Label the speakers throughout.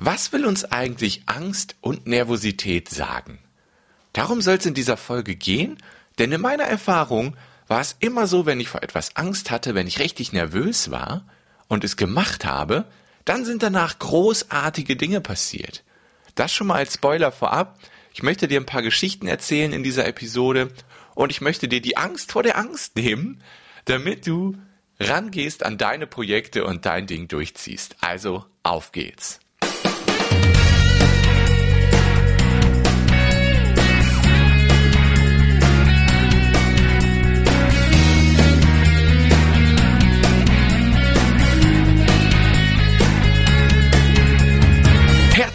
Speaker 1: Was will uns eigentlich Angst und Nervosität sagen? Darum soll es in dieser Folge gehen, denn in meiner Erfahrung war es immer so, wenn ich vor etwas Angst hatte, wenn ich richtig nervös war und es gemacht habe, dann sind danach großartige Dinge passiert. Das schon mal als Spoiler vorab. Ich möchte dir ein paar Geschichten erzählen in dieser Episode und ich möchte dir die Angst vor der Angst nehmen, damit du rangehst an deine Projekte und dein Ding durchziehst. Also auf geht's.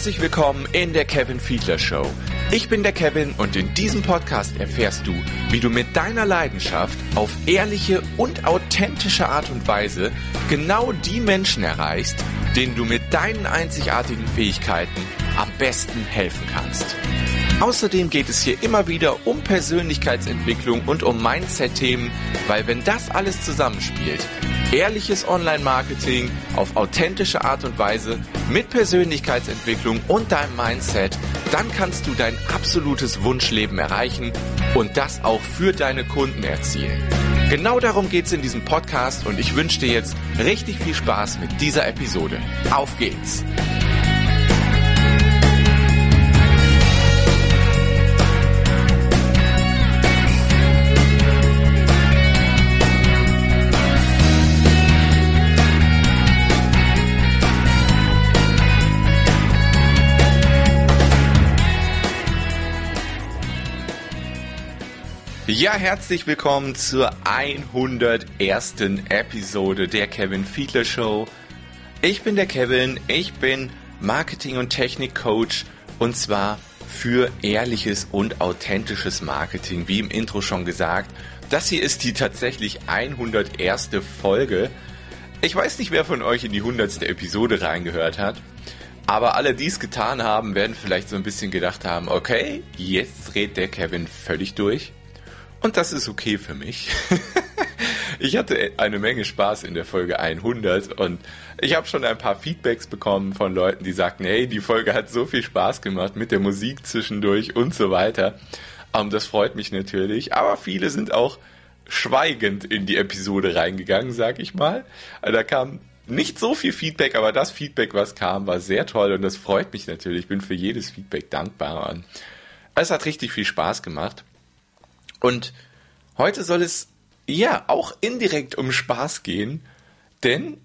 Speaker 1: Herzlich willkommen in der Kevin Fiedler Show. Ich bin der Kevin und in diesem Podcast erfährst du, wie du mit deiner Leidenschaft auf ehrliche und authentische Art und Weise genau die Menschen erreichst, denen du mit deinen einzigartigen Fähigkeiten am besten helfen kannst. Außerdem geht es hier immer wieder um Persönlichkeitsentwicklung und um Mindset-Themen, weil wenn das alles zusammenspielt, ehrliches Online-Marketing auf authentische Art und Weise mit Persönlichkeitsentwicklung und deinem Mindset, dann kannst du dein absolutes Wunschleben erreichen und das auch für deine Kunden erzielen. Genau darum geht es in diesem Podcast und ich wünsche dir jetzt richtig viel Spaß mit dieser Episode. Auf geht's! Ja, herzlich willkommen zur 101. Episode der Kevin Fiedler Show. Ich bin der Kevin, ich bin Marketing- und Technik-Coach und zwar für ehrliches und authentisches Marketing, wie im Intro schon gesagt. Das hier ist die tatsächlich 101. Folge. Ich weiß nicht, wer von euch in die 100. Episode reingehört hat. Aber alle, die es getan haben, werden vielleicht so ein bisschen gedacht haben, okay, jetzt dreht der Kevin völlig durch. Und das ist okay für mich. ich hatte eine Menge Spaß in der Folge 100 und ich habe schon ein paar Feedbacks bekommen von Leuten, die sagten, hey, die Folge hat so viel Spaß gemacht mit der Musik zwischendurch und so weiter. Um, ähm, das freut mich natürlich. Aber viele sind auch schweigend in die Episode reingegangen, sag ich mal. Da kam nicht so viel Feedback, aber das Feedback, was kam, war sehr toll und das freut mich natürlich. Ich bin für jedes Feedback dankbar. Es hat richtig viel Spaß gemacht. Und heute soll es ja auch indirekt um Spaß gehen, denn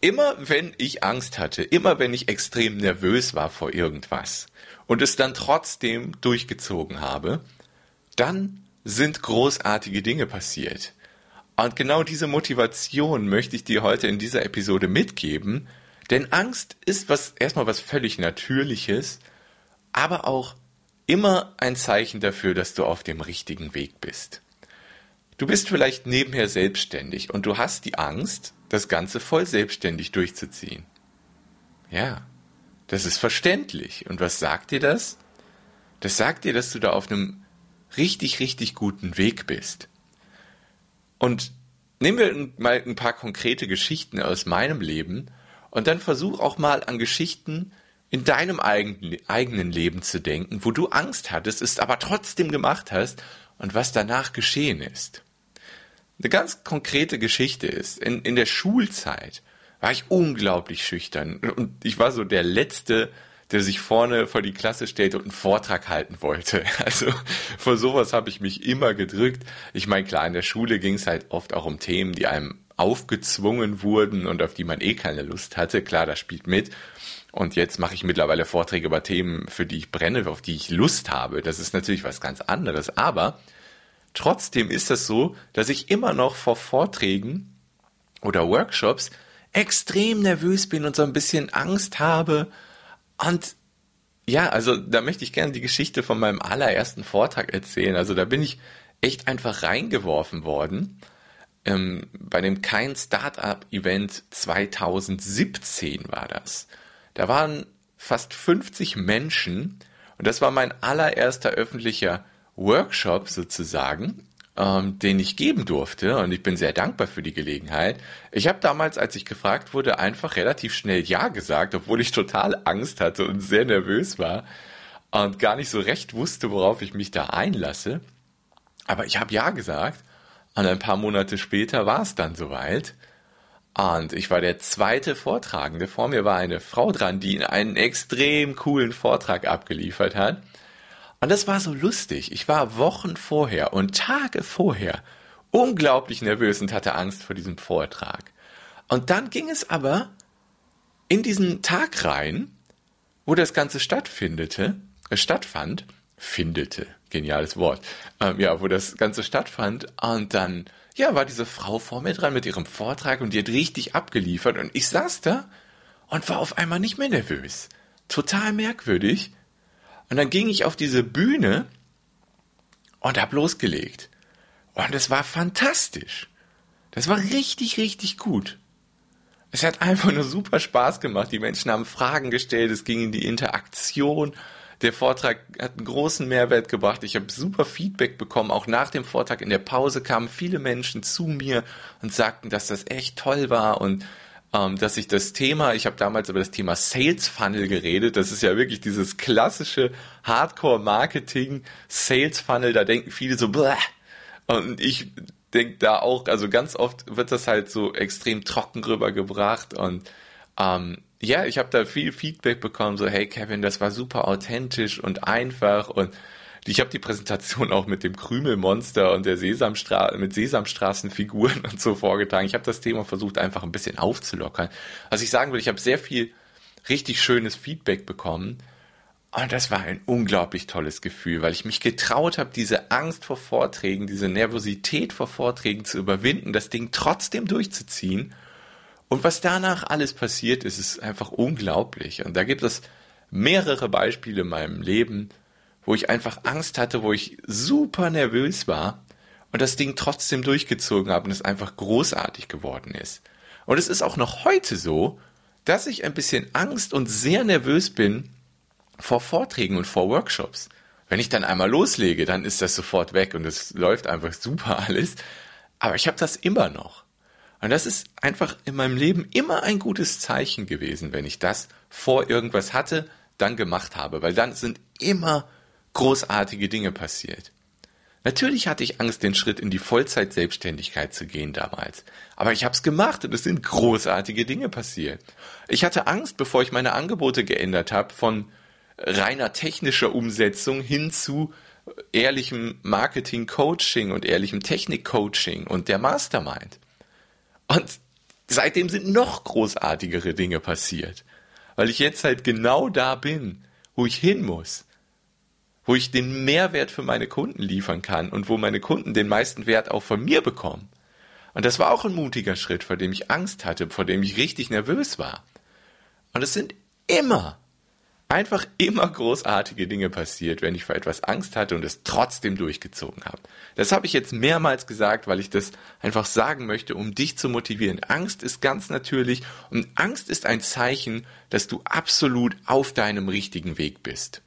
Speaker 1: immer wenn ich Angst hatte, immer wenn ich extrem nervös war vor irgendwas und es dann trotzdem durchgezogen habe, dann sind großartige Dinge passiert. Und genau diese Motivation möchte ich dir heute in dieser Episode mitgeben, denn Angst ist was erstmal was völlig Natürliches, aber auch immer ein Zeichen dafür, dass du auf dem richtigen Weg bist. Du bist vielleicht nebenher selbstständig und du hast die Angst, das Ganze voll selbstständig durchzuziehen. Ja, das ist verständlich. Und was sagt dir das? Das sagt dir, dass du da auf einem richtig, richtig guten Weg bist. Und nehmen wir mal ein paar konkrete Geschichten aus meinem Leben und dann versuch auch mal an Geschichten in deinem eigenen Leben zu denken, wo du Angst hattest, es aber trotzdem gemacht hast und was danach geschehen ist. Eine ganz konkrete Geschichte ist, in, in der Schulzeit war ich unglaublich schüchtern und ich war so der Letzte, der sich vorne vor die Klasse stellte und einen Vortrag halten wollte. Also vor sowas habe ich mich immer gedrückt. Ich meine, klar, in der Schule ging es halt oft auch um Themen, die einem aufgezwungen wurden und auf die man eh keine Lust hatte. Klar, das spielt mit. Und jetzt mache ich mittlerweile Vorträge über Themen, für die ich brenne, auf die ich Lust habe. Das ist natürlich was ganz anderes. Aber trotzdem ist es so, dass ich immer noch vor Vorträgen oder Workshops extrem nervös bin und so ein bisschen Angst habe. Und ja, also da möchte ich gerne die Geschichte von meinem allerersten Vortrag erzählen. Also da bin ich echt einfach reingeworfen worden. Ähm, bei dem Kein Startup Event 2017 war das. Da waren fast 50 Menschen und das war mein allererster öffentlicher Workshop sozusagen. ähm, den ich geben durfte und ich bin sehr dankbar für die Gelegenheit. Ich habe damals, als ich gefragt wurde, einfach relativ schnell Ja gesagt, obwohl ich total Angst hatte und sehr nervös war und gar nicht so recht wusste, worauf ich mich da einlasse. Aber ich habe Ja gesagt und ein paar Monate später war es dann soweit. Und ich war der zweite Vortragende. Vor mir war eine Frau dran, die einen extrem coolen Vortrag abgeliefert hat. Und das war so lustig. Ich war Wochen vorher und Tage vorher unglaublich nervös und hatte Angst vor diesem Vortrag. Und dann ging es aber in diesen Tag rein, wo das Ganze stattfindete, äh, stattfand, findete, geniales Wort, ähm, ja, wo das Ganze stattfand. Und dann, ja, war diese Frau vor mir dran mit ihrem Vortrag und die hat richtig abgeliefert. Und ich saß da und war auf einmal nicht mehr nervös. Total merkwürdig. Und dann ging ich auf diese Bühne und hab losgelegt. Und es war fantastisch. Das war richtig, richtig gut. Es hat einfach nur super Spaß gemacht. Die Menschen haben Fragen gestellt, es ging in die Interaktion. Der Vortrag hat einen großen Mehrwert gebracht. Ich habe super Feedback bekommen. Auch nach dem Vortrag in der Pause kamen viele Menschen zu mir und sagten, dass das echt toll war und ähm, dass ich das Thema, ich habe damals über das Thema Sales Funnel geredet, das ist ja wirklich dieses klassische Hardcore-Marketing, Sales Funnel, da denken viele so, Bläh. und ich denke da auch, also ganz oft wird das halt so extrem trocken rübergebracht und ähm, ja, ich habe da viel Feedback bekommen, so hey Kevin, das war super authentisch und einfach und ich habe die Präsentation auch mit dem Krümelmonster und der Sesamstra mit Sesamstraßenfiguren und so vorgetragen. Ich habe das Thema versucht einfach ein bisschen aufzulockern. Was ich sagen will, ich habe sehr viel richtig schönes Feedback bekommen. Und das war ein unglaublich tolles Gefühl, weil ich mich getraut habe, diese Angst vor Vorträgen, diese Nervosität vor Vorträgen zu überwinden, das Ding trotzdem durchzuziehen. Und was danach alles passiert ist, ist einfach unglaublich. Und da gibt es mehrere Beispiele in meinem Leben, wo ich einfach Angst hatte, wo ich super nervös war und das Ding trotzdem durchgezogen habe und es einfach großartig geworden ist. Und es ist auch noch heute so, dass ich ein bisschen Angst und sehr nervös bin vor Vorträgen und vor Workshops. Wenn ich dann einmal loslege, dann ist das sofort weg und es läuft einfach super alles. Aber ich habe das immer noch. Und das ist einfach in meinem Leben immer ein gutes Zeichen gewesen, wenn ich das vor irgendwas hatte, dann gemacht habe, weil dann sind immer großartige Dinge passiert. Natürlich hatte ich Angst, den Schritt in die Vollzeit-Selbstständigkeit zu gehen damals. Aber ich habe es gemacht und es sind großartige Dinge passiert. Ich hatte Angst, bevor ich meine Angebote geändert habe, von reiner technischer Umsetzung hin zu ehrlichem Marketing-Coaching und ehrlichem Technik-Coaching und der Mastermind. Und seitdem sind noch großartigere Dinge passiert, weil ich jetzt halt genau da bin, wo ich hin muss wo ich den Mehrwert für meine Kunden liefern kann und wo meine Kunden den meisten Wert auch von mir bekommen. Und das war auch ein mutiger Schritt, vor dem ich Angst hatte, vor dem ich richtig nervös war. Und es sind immer, einfach immer großartige Dinge passiert, wenn ich vor etwas Angst hatte und es trotzdem durchgezogen habe. Das habe ich jetzt mehrmals gesagt, weil ich das einfach sagen möchte, um dich zu motivieren. Angst ist ganz natürlich und Angst ist ein Zeichen, dass du absolut auf deinem richtigen Weg bist.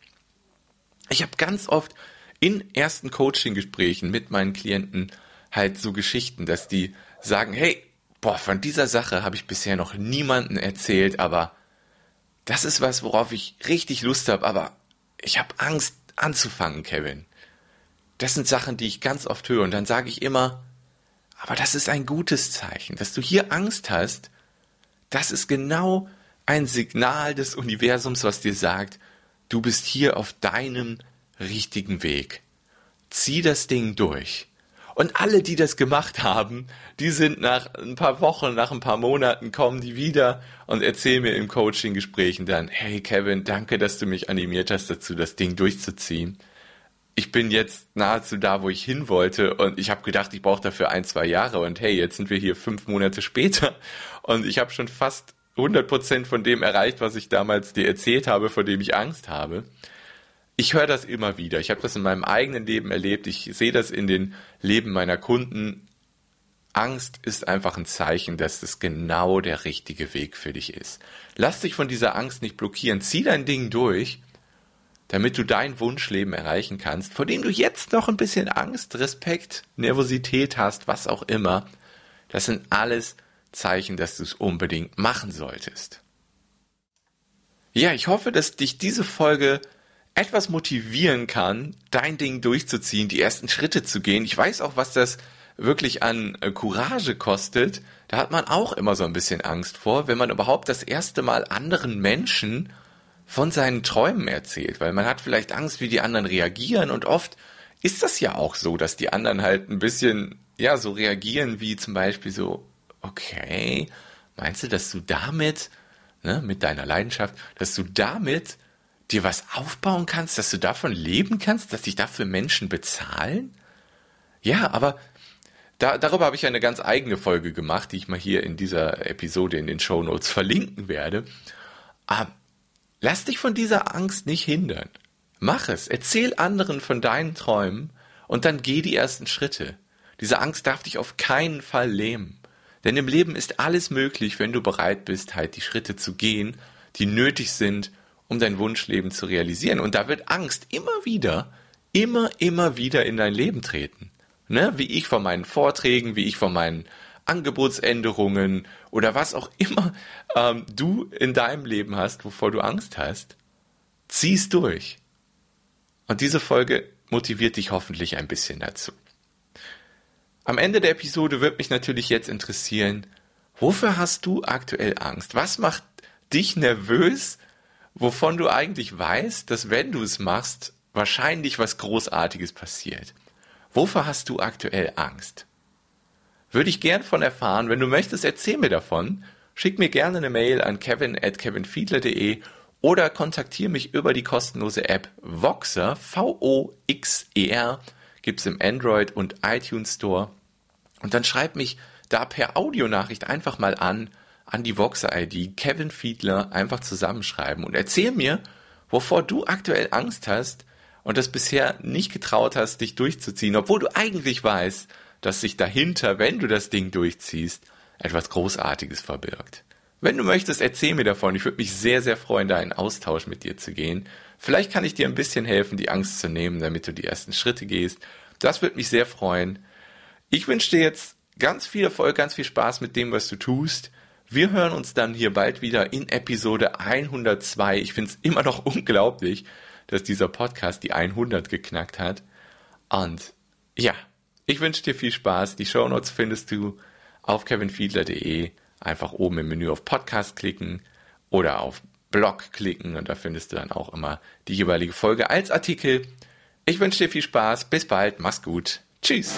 Speaker 1: Ich habe ganz oft in ersten Coaching-Gesprächen mit meinen Klienten halt so Geschichten, dass die sagen, hey, boah, von dieser Sache habe ich bisher noch niemanden erzählt, aber das ist was, worauf ich richtig Lust habe, aber ich habe Angst anzufangen, Kevin. Das sind Sachen, die ich ganz oft höre und dann sage ich immer, aber das ist ein gutes Zeichen, dass du hier Angst hast. Das ist genau ein Signal des Universums, was dir sagt, du bist hier auf deinem richtigen Weg. Zieh das Ding durch. Und alle, die das gemacht haben, die sind nach ein paar Wochen, nach ein paar Monaten, kommen die wieder und erzählen mir im Coaching-Gesprächen dann, hey Kevin, danke, dass du mich animiert hast dazu, das Ding durchzuziehen. Ich bin jetzt nahezu da, wo ich hin wollte und ich habe gedacht, ich brauche dafür ein, zwei Jahre und hey, jetzt sind wir hier fünf Monate später und ich habe schon fast 100% von dem erreicht, was ich damals dir erzählt habe, vor dem ich Angst habe. Ich höre das immer wieder. Ich habe das in meinem eigenen Leben erlebt. Ich sehe das in den Leben meiner Kunden. Angst ist einfach ein Zeichen, dass es genau der richtige Weg für dich ist. Lass dich von dieser Angst nicht blockieren. Zieh dein Ding durch damit du dein Wunschleben erreichen kannst, vor dem du jetzt noch ein bisschen Angst, Respekt, Nervosität hast, was auch immer, das sind alles Zeichen, dass du es unbedingt machen solltest. Ja, ich hoffe, dass dich diese Folge etwas motivieren kann, dein Ding durchzuziehen, die ersten Schritte zu gehen. Ich weiß auch, was das wirklich an äh, Courage kostet. Da hat man auch immer so ein bisschen Angst vor, wenn man überhaupt das erste Mal anderen Menschen von seinen Träumen erzählt, weil man hat vielleicht Angst, wie die anderen reagieren und oft ist das ja auch so, dass die anderen halt ein bisschen, ja, so reagieren wie zum Beispiel so, okay, meinst du, dass du damit, ne, mit deiner Leidenschaft, dass du damit dir was aufbauen kannst, dass du davon leben kannst, dass dich dafür Menschen bezahlen? Ja, aber da, darüber habe ich eine ganz eigene Folge gemacht, die ich mal hier in dieser Episode in den Show Notes verlinken werde. Aber Lass dich von dieser Angst nicht hindern. Mach es. Erzähl anderen von deinen Träumen und dann geh die ersten Schritte. Diese Angst darf dich auf keinen Fall lähmen. Denn im Leben ist alles möglich, wenn du bereit bist, halt die Schritte zu gehen, die nötig sind, um dein Wunschleben zu realisieren. Und da wird Angst immer wieder, immer, immer wieder in dein Leben treten. Ne? Wie ich von meinen Vorträgen, wie ich von meinen Angebotsänderungen oder was auch immer ähm, du in deinem Leben hast, wovor du Angst hast, zieh's durch. Und diese Folge motiviert dich hoffentlich ein bisschen dazu. Am Ende der Episode wird mich natürlich jetzt interessieren, wofür hast du aktuell Angst? Was macht dich nervös, wovon du eigentlich weißt, dass wenn du es machst, wahrscheinlich was Großartiges passiert? Wofür hast du aktuell Angst? Würde ich gern von erfahren. Wenn du möchtest, erzähl mir davon. Schick mir gerne eine Mail an kevin at kevinfiedler.de oder kontaktiere mich über die kostenlose App Voxer, V-O-X-E-R, gibt's im Android und iTunes Store. Und dann schreib mich da per Audionachricht einfach mal an, an die Voxer-ID, Kevin Fiedler, einfach zusammenschreiben und erzähl mir, wovor du aktuell Angst hast und das bisher nicht getraut hast, dich durchzuziehen, obwohl du eigentlich weißt, dass sich dahinter, wenn du das Ding durchziehst, etwas Großartiges verbirgt. Wenn du möchtest, erzähl mir davon. Ich würde mich sehr, sehr freuen, da in Austausch mit dir zu gehen. Vielleicht kann ich dir ein bisschen helfen, die Angst zu nehmen, damit du die ersten Schritte gehst. Das würde mich sehr freuen. Ich wünsche dir jetzt ganz viel Erfolg, ganz viel Spaß mit dem, was du tust. Wir hören uns dann hier bald wieder in Episode 102. Ich finde es immer noch unglaublich, dass dieser Podcast die 100 geknackt hat. Und ja, ich wünsche dir viel Spaß. Die Show Notes findest du auf kevinfiedler.de. Einfach oben im Menü auf Podcast klicken oder auf Blog klicken und da findest du dann auch immer die jeweilige Folge als Artikel. Ich wünsche dir viel Spaß. Bis bald. Mach's gut. Tschüss.